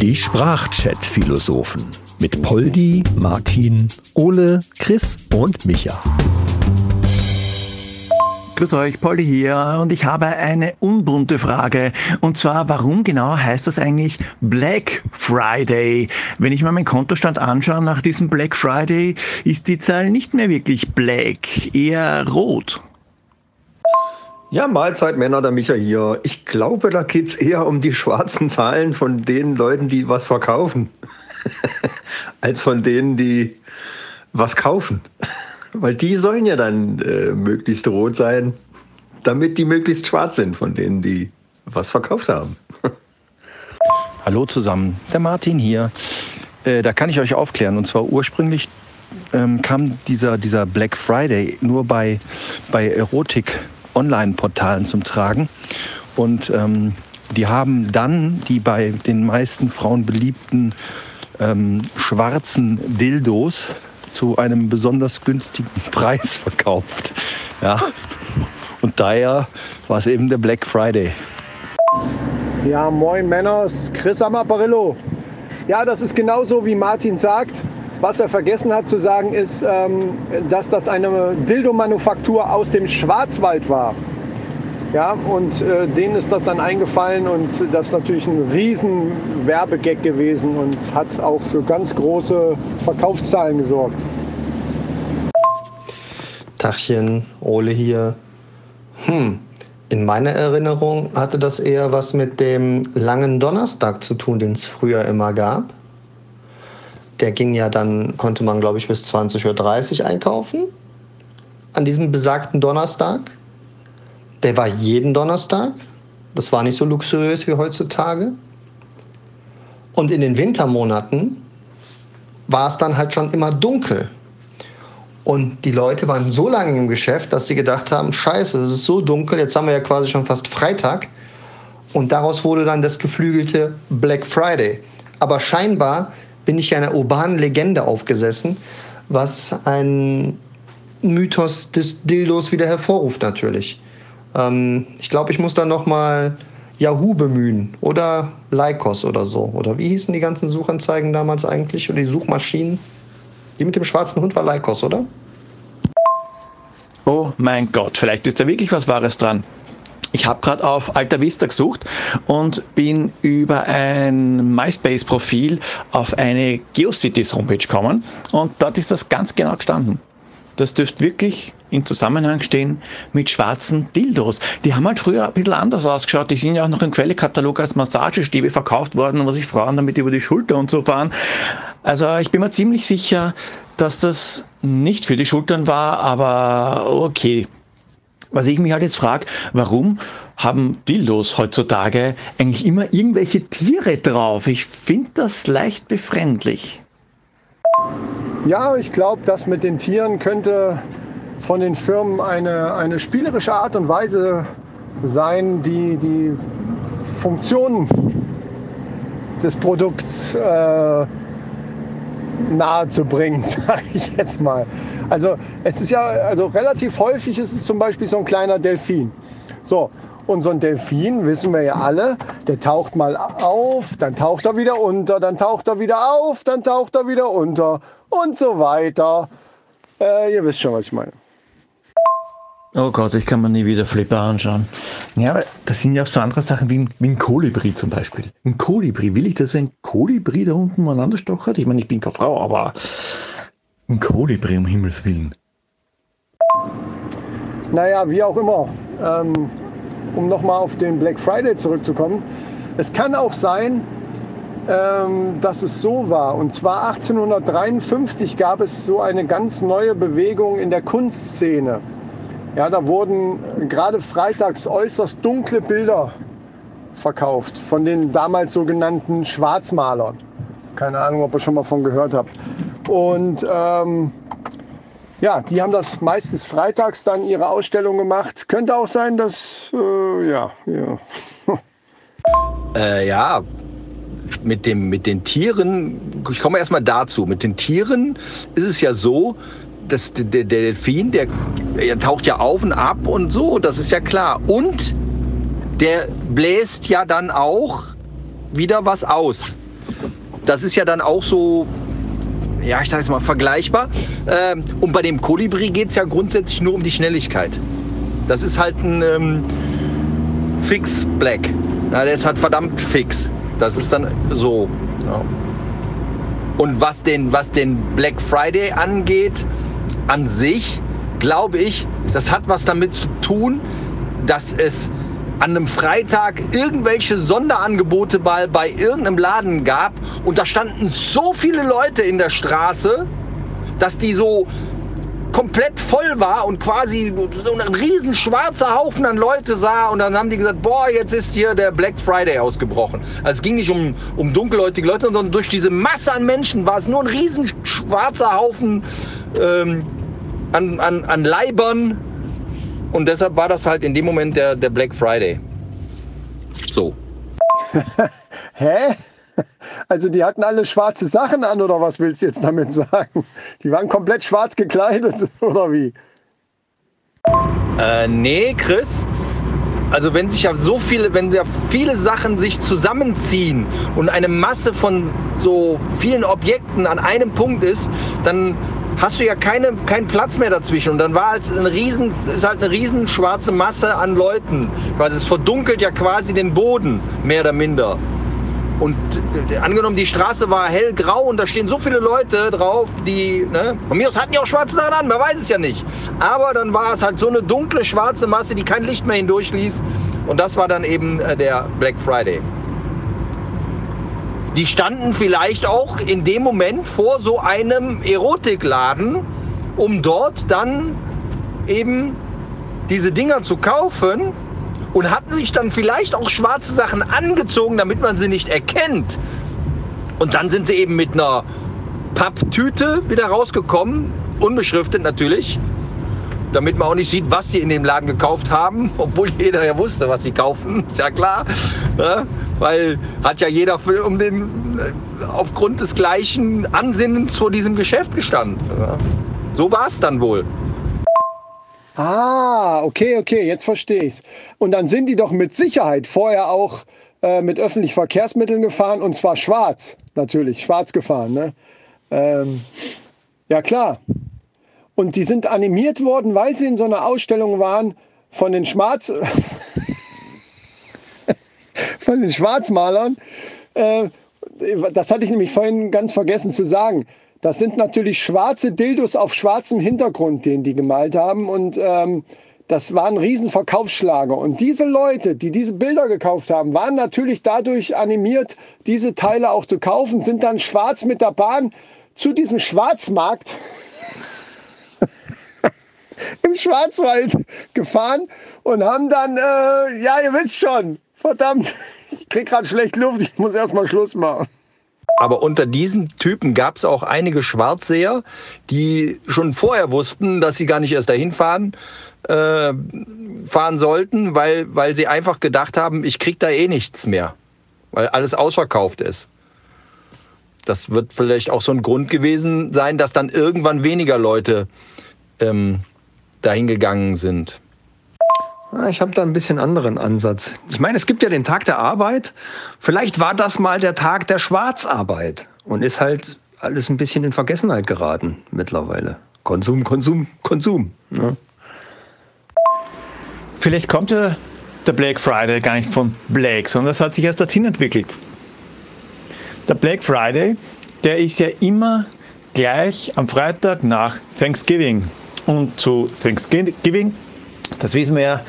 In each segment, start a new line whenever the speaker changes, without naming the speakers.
Die Sprachchat-Philosophen mit Poldi, Martin, Ole, Chris und Micha.
Grüß euch, Polly hier und ich habe eine unbunte Frage und zwar, warum genau heißt das eigentlich Black Friday? Wenn ich mir meinen Kontostand anschaue nach diesem Black Friday, ist die Zahl nicht mehr wirklich black, eher rot.
Ja, Mahlzeit Männer, der Micha hier. Ich glaube, da geht es eher um die schwarzen Zahlen von den Leuten, die was verkaufen, als von denen, die was kaufen. Weil die sollen ja dann äh, möglichst rot sein, damit die möglichst schwarz sind von denen, die was verkauft haben.
Hallo zusammen, der Martin hier. Äh, da kann ich euch aufklären. Und zwar ursprünglich ähm, kam dieser, dieser Black Friday nur bei, bei Erotik-Online-Portalen zum Tragen. Und ähm, die haben dann die bei den meisten Frauen beliebten ähm, schwarzen Dildos zu einem besonders günstigen Preis verkauft. Ja. Und daher war es eben der Black Friday.
Ja, moin Männers, Chris am Apparillo. Ja, das ist genauso wie Martin sagt. Was er vergessen hat zu sagen, ist, ähm, dass das eine Dildo-Manufaktur aus dem Schwarzwald war. Ja, und äh, denen ist das dann eingefallen und das ist natürlich ein riesen Werbegag gewesen und hat auch für ganz große Verkaufszahlen gesorgt.
Tachchen, Ole hier. Hm, in meiner Erinnerung hatte das eher was mit dem langen Donnerstag zu tun, den es früher immer gab. Der ging ja dann, konnte man glaube ich bis 20.30 Uhr einkaufen. An diesem besagten Donnerstag. Der war jeden Donnerstag. Das war nicht so luxuriös wie heutzutage. Und in den Wintermonaten war es dann halt schon immer dunkel. Und die Leute waren so lange im Geschäft, dass sie gedacht haben, scheiße, es ist so dunkel, jetzt haben wir ja quasi schon fast Freitag. Und daraus wurde dann das geflügelte Black Friday. Aber scheinbar bin ich einer urbanen Legende aufgesessen, was ein Mythos des Dildos wieder hervorruft natürlich. Ähm, ich glaube, ich muss dann noch mal Yahoo bemühen oder Lycos oder so. Oder wie hießen die ganzen Suchanzeigen damals eigentlich oder die Suchmaschinen? Die mit dem schwarzen Hund war Lycos, oder?
Oh mein Gott, vielleicht ist da wirklich was Wahres dran. Ich habe gerade auf Alta Vista gesucht und bin über ein MySpace-Profil auf eine GeoCities-Homepage gekommen und dort ist das ganz genau gestanden. Das dürfte wirklich in Zusammenhang stehen mit schwarzen Dildos. Die haben halt früher ein bisschen anders ausgeschaut. Die sind ja auch noch im Quellekatalog als Massagestäbe verkauft worden, wo sich Frauen damit über die Schulter und so fahren. Also ich bin mir ziemlich sicher, dass das nicht für die Schultern war, aber okay. Was ich mich halt jetzt frage, warum haben Dildos heutzutage eigentlich immer irgendwelche Tiere drauf? Ich finde das leicht befremdlich.
Ja, ich glaube, das mit den Tieren könnte von den Firmen eine, eine spielerische Art und Weise sein, die die Funktionen des Produkts äh, nahe zu bringen, sage ich jetzt mal. Also es ist ja, also relativ häufig ist es zum Beispiel so ein kleiner Delfin. So, und so ein Delfin, wissen wir ja alle, der taucht mal auf, dann taucht er wieder unter, dann taucht er wieder auf, dann taucht er wieder unter und so weiter. Äh, ihr wisst schon, was ich meine.
Oh Gott, ich kann mir nie wieder Flipper anschauen. Ja, aber das sind ja auch so andere Sachen wie ein, wie ein Kolibri zum Beispiel. Ein Kolibri, will ich, dass ein Kolibri da unten umeinander stochert? Ich meine, ich bin keine Frau, aber ein Kolibri um Himmels Willen.
Naja, wie auch immer. Ähm, um nochmal auf den Black Friday zurückzukommen. Es kann auch sein, ähm, dass es so war. Und zwar 1853 gab es so eine ganz neue Bewegung in der Kunstszene. Ja, da wurden gerade freitags äußerst dunkle Bilder verkauft von den damals sogenannten Schwarzmalern. Keine Ahnung, ob ihr schon mal von gehört habt. Und ähm, ja, die haben das meistens freitags dann ihre Ausstellung gemacht. Könnte auch sein, dass, äh, ja, ja.
Äh, ja, mit, dem, mit den Tieren, ich komme erstmal dazu. Mit den Tieren ist es ja so, der, der Delfin, der, der taucht ja auf und ab und so, das ist ja klar. Und
der bläst ja dann auch wieder was aus. Das ist ja dann auch so, ja, ich sage jetzt mal vergleichbar. Ähm, und bei dem Kolibri geht es ja grundsätzlich nur um die Schnelligkeit. Das ist halt ein ähm, Fix Black. Ja, der ist halt verdammt fix. Das ist dann so. Ja. Und was den, was den Black Friday angeht, an sich, glaube ich, das hat was damit zu tun, dass es an einem Freitag irgendwelche Sonderangebote bei, bei irgendeinem Laden gab und da standen so viele Leute in der Straße, dass die so komplett voll war und quasi so ein riesen schwarzer Haufen an Leute sah und dann haben die gesagt, boah, jetzt ist hier der Black Friday ausgebrochen. Also es ging nicht um, um dunkelhäutige Leute, sondern durch diese Masse an Menschen war es nur ein riesen schwarzer Haufen ähm, an, an, an Leibern und deshalb war das halt in dem Moment der, der Black Friday. So.
Hä? Also die hatten alle schwarze Sachen an oder was willst du jetzt damit sagen? Die waren komplett schwarz gekleidet oder wie?
Äh, nee, Chris. Also wenn sich ja so viele, wenn ja viele Sachen sich zusammenziehen und eine Masse von so vielen Objekten an einem Punkt ist, dann hast du ja keine, keinen Platz mehr dazwischen. Und dann war halt eine riesen, ist halt eine riesen schwarze Masse an Leuten. Quasi, es verdunkelt ja quasi den Boden, mehr oder minder. Und äh, angenommen, die Straße war hellgrau und da stehen so viele Leute drauf, die, ne, von mir aus hatten die auch schwarze Sachen an, man weiß es ja nicht. Aber dann war es halt so eine dunkle schwarze Masse, die kein Licht mehr hindurchließ. Und das war dann eben äh, der Black Friday. Die standen vielleicht auch in dem Moment vor so einem Erotikladen, um dort dann eben diese Dinger zu kaufen und hatten sich dann vielleicht auch schwarze Sachen angezogen, damit man sie nicht erkennt. Und dann sind sie eben mit einer Papptüte wieder rausgekommen, unbeschriftet natürlich, damit man auch nicht sieht, was sie in dem Laden gekauft haben, obwohl jeder ja wusste, was sie kaufen, ist ja klar. Ne? Weil hat ja jeder für, um den, äh, aufgrund des gleichen Ansinnens vor diesem Geschäft gestanden. Ne? So war es dann wohl.
Ah, okay, okay, jetzt verstehe ich's. Und dann sind die doch mit Sicherheit vorher auch äh, mit öffentlichen Verkehrsmitteln gefahren und zwar schwarz, natürlich, schwarz gefahren. Ne? Ähm, ja, klar. Und die sind animiert worden, weil sie in so einer Ausstellung waren von den Schwarz von den Schwarzmalern. Äh, das hatte ich nämlich vorhin ganz vergessen zu sagen. Das sind natürlich schwarze Dildos auf schwarzem Hintergrund, den die gemalt haben. Und ähm, das war ein Riesenverkaufsschlager. Und diese Leute, die diese Bilder gekauft haben, waren natürlich dadurch animiert, diese Teile auch zu kaufen, sind dann schwarz mit der Bahn zu diesem Schwarzmarkt im Schwarzwald gefahren und haben dann, äh, ja, ihr wisst schon, verdammt, ich krieg gerade schlecht Luft, ich muss erstmal Schluss machen.
Aber unter diesen Typen gab es auch einige Schwarzseher, die schon vorher wussten, dass sie gar nicht erst dahin fahren, äh, fahren sollten, weil, weil sie einfach gedacht haben, ich krieg da eh nichts mehr, weil alles ausverkauft ist. Das wird vielleicht auch so ein Grund gewesen sein, dass dann irgendwann weniger Leute ähm, dahin gegangen sind.
Ah, ich habe da ein bisschen anderen Ansatz. Ich meine, es gibt ja den Tag der Arbeit. Vielleicht war das mal der Tag der Schwarzarbeit und ist halt alles ein bisschen in Vergessenheit geraten mittlerweile. Konsum, Konsum, Konsum. Ne?
Vielleicht kommt ja der Black Friday gar nicht von Black, sondern das hat sich erst dorthin entwickelt. Der Black Friday, der ist ja immer gleich am Freitag nach Thanksgiving. Und zu Thanksgiving das wissen wir ja.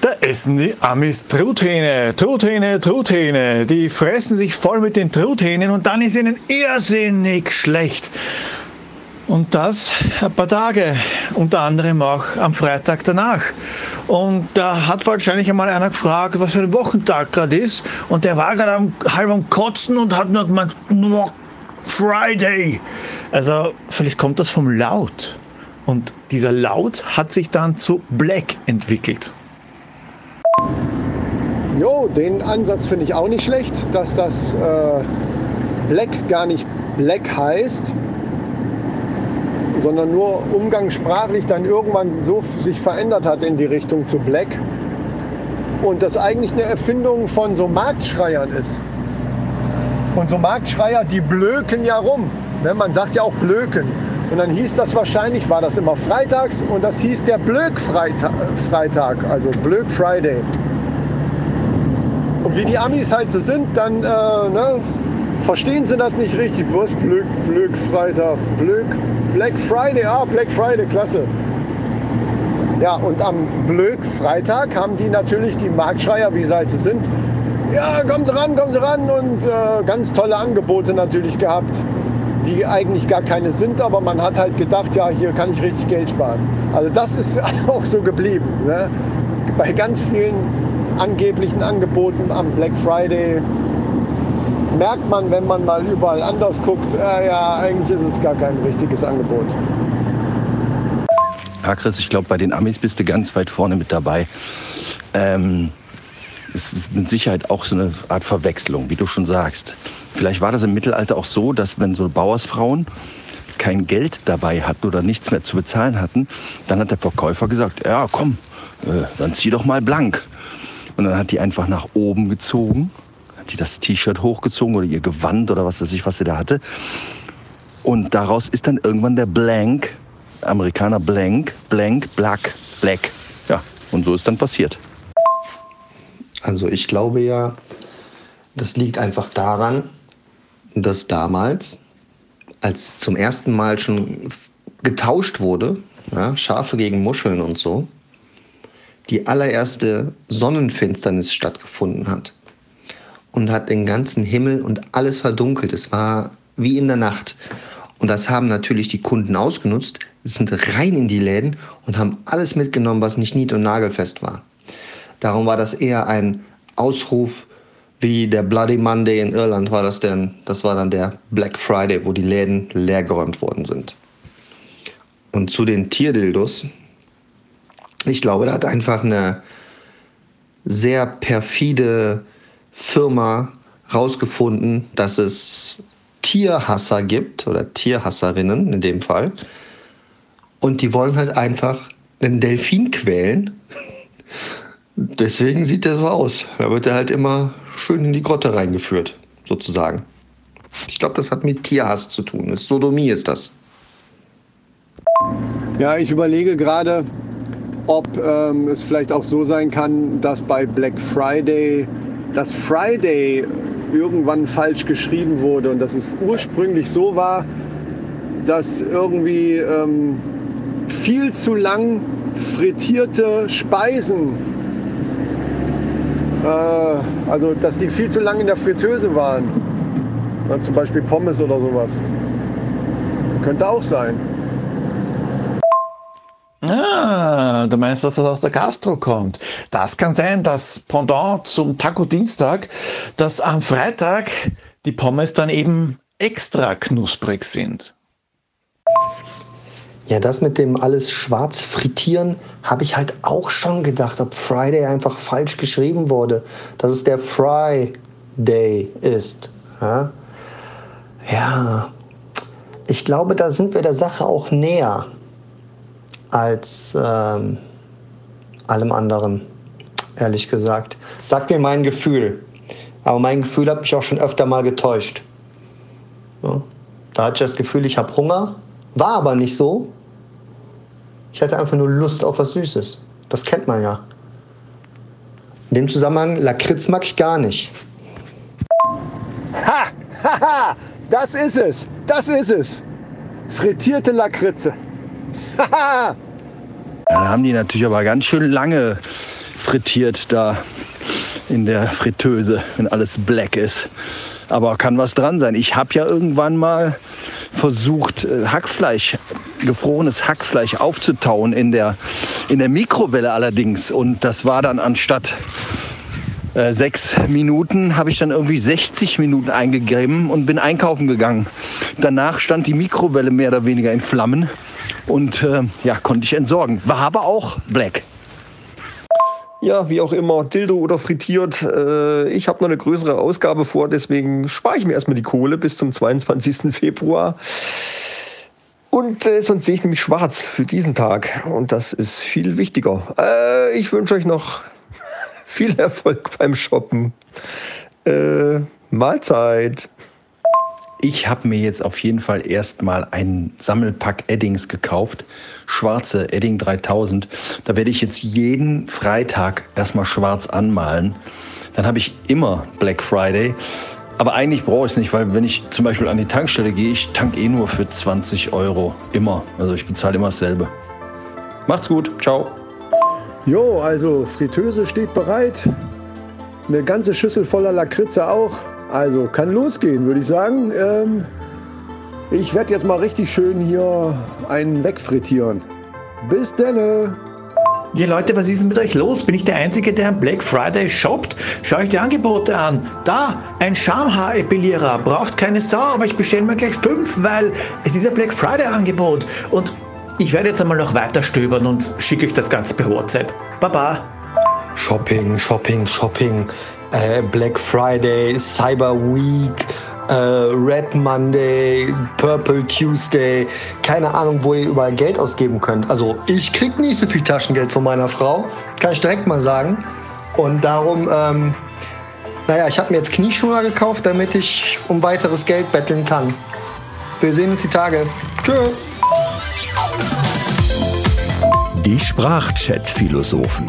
Da essen die Amis Truthähne, Truthähne, Truthähne. Die fressen sich voll mit den Truthähnen und dann ist ihnen irrsinnig schlecht. Und das ein paar Tage, unter anderem auch am Freitag danach. Und da hat wahrscheinlich einmal einer gefragt, was für ein Wochentag gerade ist. Und der war gerade halb am Kotzen und hat nur gemeint, Friday. Also vielleicht kommt das vom Laut. Und dieser Laut hat sich dann zu Black entwickelt.
Jo, den Ansatz finde ich auch nicht schlecht, dass das äh, Black gar nicht Black heißt, sondern nur umgangssprachlich dann irgendwann so sich verändert hat in die Richtung zu Black. und das eigentlich eine Erfindung von so Marktschreiern ist. Und so Marktschreier, die blöken ja rum. Ne? Man sagt ja auch blöken. Und dann hieß das wahrscheinlich, war das immer freitags und das hieß der Blöck-Freitag, also Blöck Friday. Und wie die Amis halt so sind, dann äh, ne, verstehen sie das nicht richtig. Was? Blöck, Blöck Freitag, Blöck, Black Friday, ah, Black Friday, klasse. Ja, und am Blöck Freitag haben die natürlich die Marktschreier, wie sie halt so sind, ja, kommen Sie ran, kommen Sie ran und äh, ganz tolle Angebote natürlich gehabt die eigentlich gar keine sind, aber man hat halt gedacht, ja, hier kann ich richtig Geld sparen. Also das ist auch so geblieben. Ne? Bei ganz vielen angeblichen Angeboten am Black Friday merkt man, wenn man mal überall anders guckt, äh, ja, eigentlich ist es gar kein richtiges Angebot.
Ja, Chris, ich glaube, bei den Amis bist du ganz weit vorne mit dabei. Ähm, es ist mit Sicherheit auch so eine Art Verwechslung, wie du schon sagst. Vielleicht war das im Mittelalter auch so, dass wenn so Bauersfrauen kein Geld dabei hatten oder nichts mehr zu bezahlen hatten, dann hat der Verkäufer gesagt, ja komm, äh, dann zieh doch mal blank. Und dann hat die einfach nach oben gezogen, hat die das T-Shirt hochgezogen oder ihr Gewand oder was weiß ich, was sie da hatte. Und daraus ist dann irgendwann der Blank, Amerikaner Blank, Blank, Black, Black. Ja, und so ist dann passiert.
Also ich glaube ja, das liegt einfach daran, dass damals, als zum ersten Mal schon getauscht wurde, ja, Schafe gegen Muscheln und so, die allererste Sonnenfinsternis stattgefunden hat und hat den ganzen Himmel und alles verdunkelt. Es war wie in der Nacht. Und das haben natürlich die Kunden ausgenutzt, sind rein in die Läden und haben alles mitgenommen, was nicht nied- und nagelfest war. Darum war das eher ein Ausruf wie der Bloody Monday in Irland war das denn, das war dann der Black Friday, wo die Läden leergeräumt worden sind. Und zu den Tierdildos, ich glaube, da hat einfach eine sehr perfide Firma rausgefunden, dass es Tierhasser gibt oder Tierhasserinnen in dem Fall. Und die wollen halt einfach einen Delfin quälen. Deswegen sieht der so aus. Da wird er halt immer schön in die Grotte reingeführt, sozusagen. Ich glaube, das hat mit Tierhass zu tun. Das Sodomie ist das.
Ja, ich überlege gerade, ob ähm, es vielleicht auch so sein kann, dass bei Black Friday das Friday irgendwann falsch geschrieben wurde und dass es ursprünglich so war, dass irgendwie ähm, viel zu lang frittierte Speisen äh, also, dass die viel zu lang in der Fritteuse waren. Ja, zum Beispiel Pommes oder sowas. Könnte auch sein.
Ah, du meinst, dass das aus der Gastro kommt. Das kann sein, dass Pendant zum Taco Dienstag, dass am Freitag die Pommes dann eben extra knusprig sind.
Ja, das mit dem alles schwarz frittieren, habe ich halt auch schon gedacht, ob Friday einfach falsch geschrieben wurde, dass es der Friday ist. Ja, ja. ich glaube, da sind wir der Sache auch näher als ähm, allem anderen, ehrlich gesagt. Sagt mir mein Gefühl. Aber mein Gefühl hat mich auch schon öfter mal getäuscht. Ja, da hatte ich das Gefühl, ich habe Hunger, war aber nicht so. Ich hatte einfach nur Lust auf was Süßes. Das kennt man ja. In dem Zusammenhang, Lakritz mag ich gar nicht.
Ha! Haha! Das ist es! Das ist es! Frittierte Lakritze.
Haha! da haben die natürlich aber ganz schön lange frittiert da in der Fritteuse, wenn alles black ist. Aber kann was dran sein. Ich habe ja irgendwann mal versucht, äh, Hackfleisch, gefrorenes Hackfleisch aufzutauen in der, in der Mikrowelle allerdings. Und das war dann anstatt äh, sechs Minuten, habe ich dann irgendwie 60 Minuten eingegeben und bin einkaufen gegangen. Danach stand die Mikrowelle mehr oder weniger in Flammen und äh, ja, konnte ich entsorgen. War aber auch black.
Ja, wie auch immer, Dildo oder frittiert. Äh, ich habe noch eine größere Ausgabe vor, deswegen spare ich mir erstmal die Kohle bis zum 22. Februar. Und äh, sonst sehe ich nämlich schwarz für diesen Tag. Und das ist viel wichtiger. Äh, ich wünsche euch noch Viel Erfolg beim Shoppen. Äh, Mahlzeit.
Ich habe mir jetzt auf jeden Fall erstmal einen Sammelpack Eddings gekauft. Schwarze Edding 3000. Da werde ich jetzt jeden Freitag erstmal schwarz anmalen. Dann habe ich immer Black Friday. Aber eigentlich brauche ich es nicht, weil wenn ich zum Beispiel an die Tankstelle gehe, ich tank eh nur für 20 Euro. Immer. Also ich bezahle immer dasselbe. Macht's gut. Ciao.
Jo, also Fritteuse steht bereit. Eine ganze Schüssel voller Lakritze auch. Also kann losgehen, würde ich sagen. Ähm, ich werde jetzt mal richtig schön hier einen wegfrittieren. Bis denne!
Ja Leute, was ist denn mit euch los? Bin ich der Einzige, der am Black Friday shoppt? Schaut euch die Angebote an. Da, ein Schamhaarepilierer. Braucht keine Sau, aber ich bestelle mir gleich fünf, weil es ist ein Black Friday Angebot. Und ich werde jetzt einmal noch weiter stöbern und schicke euch das Ganze per WhatsApp. Baba.
Shopping, Shopping, Shopping. Äh, Black Friday, Cyber Week, äh, Red Monday, Purple Tuesday. Keine Ahnung, wo ihr überall Geld ausgeben könnt. Also ich krieg nicht so viel Taschengeld von meiner Frau. Kann ich direkt mal sagen. Und darum, ähm, naja, ich habe mir jetzt Knieschoner gekauft, damit ich um weiteres Geld betteln kann. Wir sehen uns die Tage. Tschüss.
Die Sprachchat-Philosophen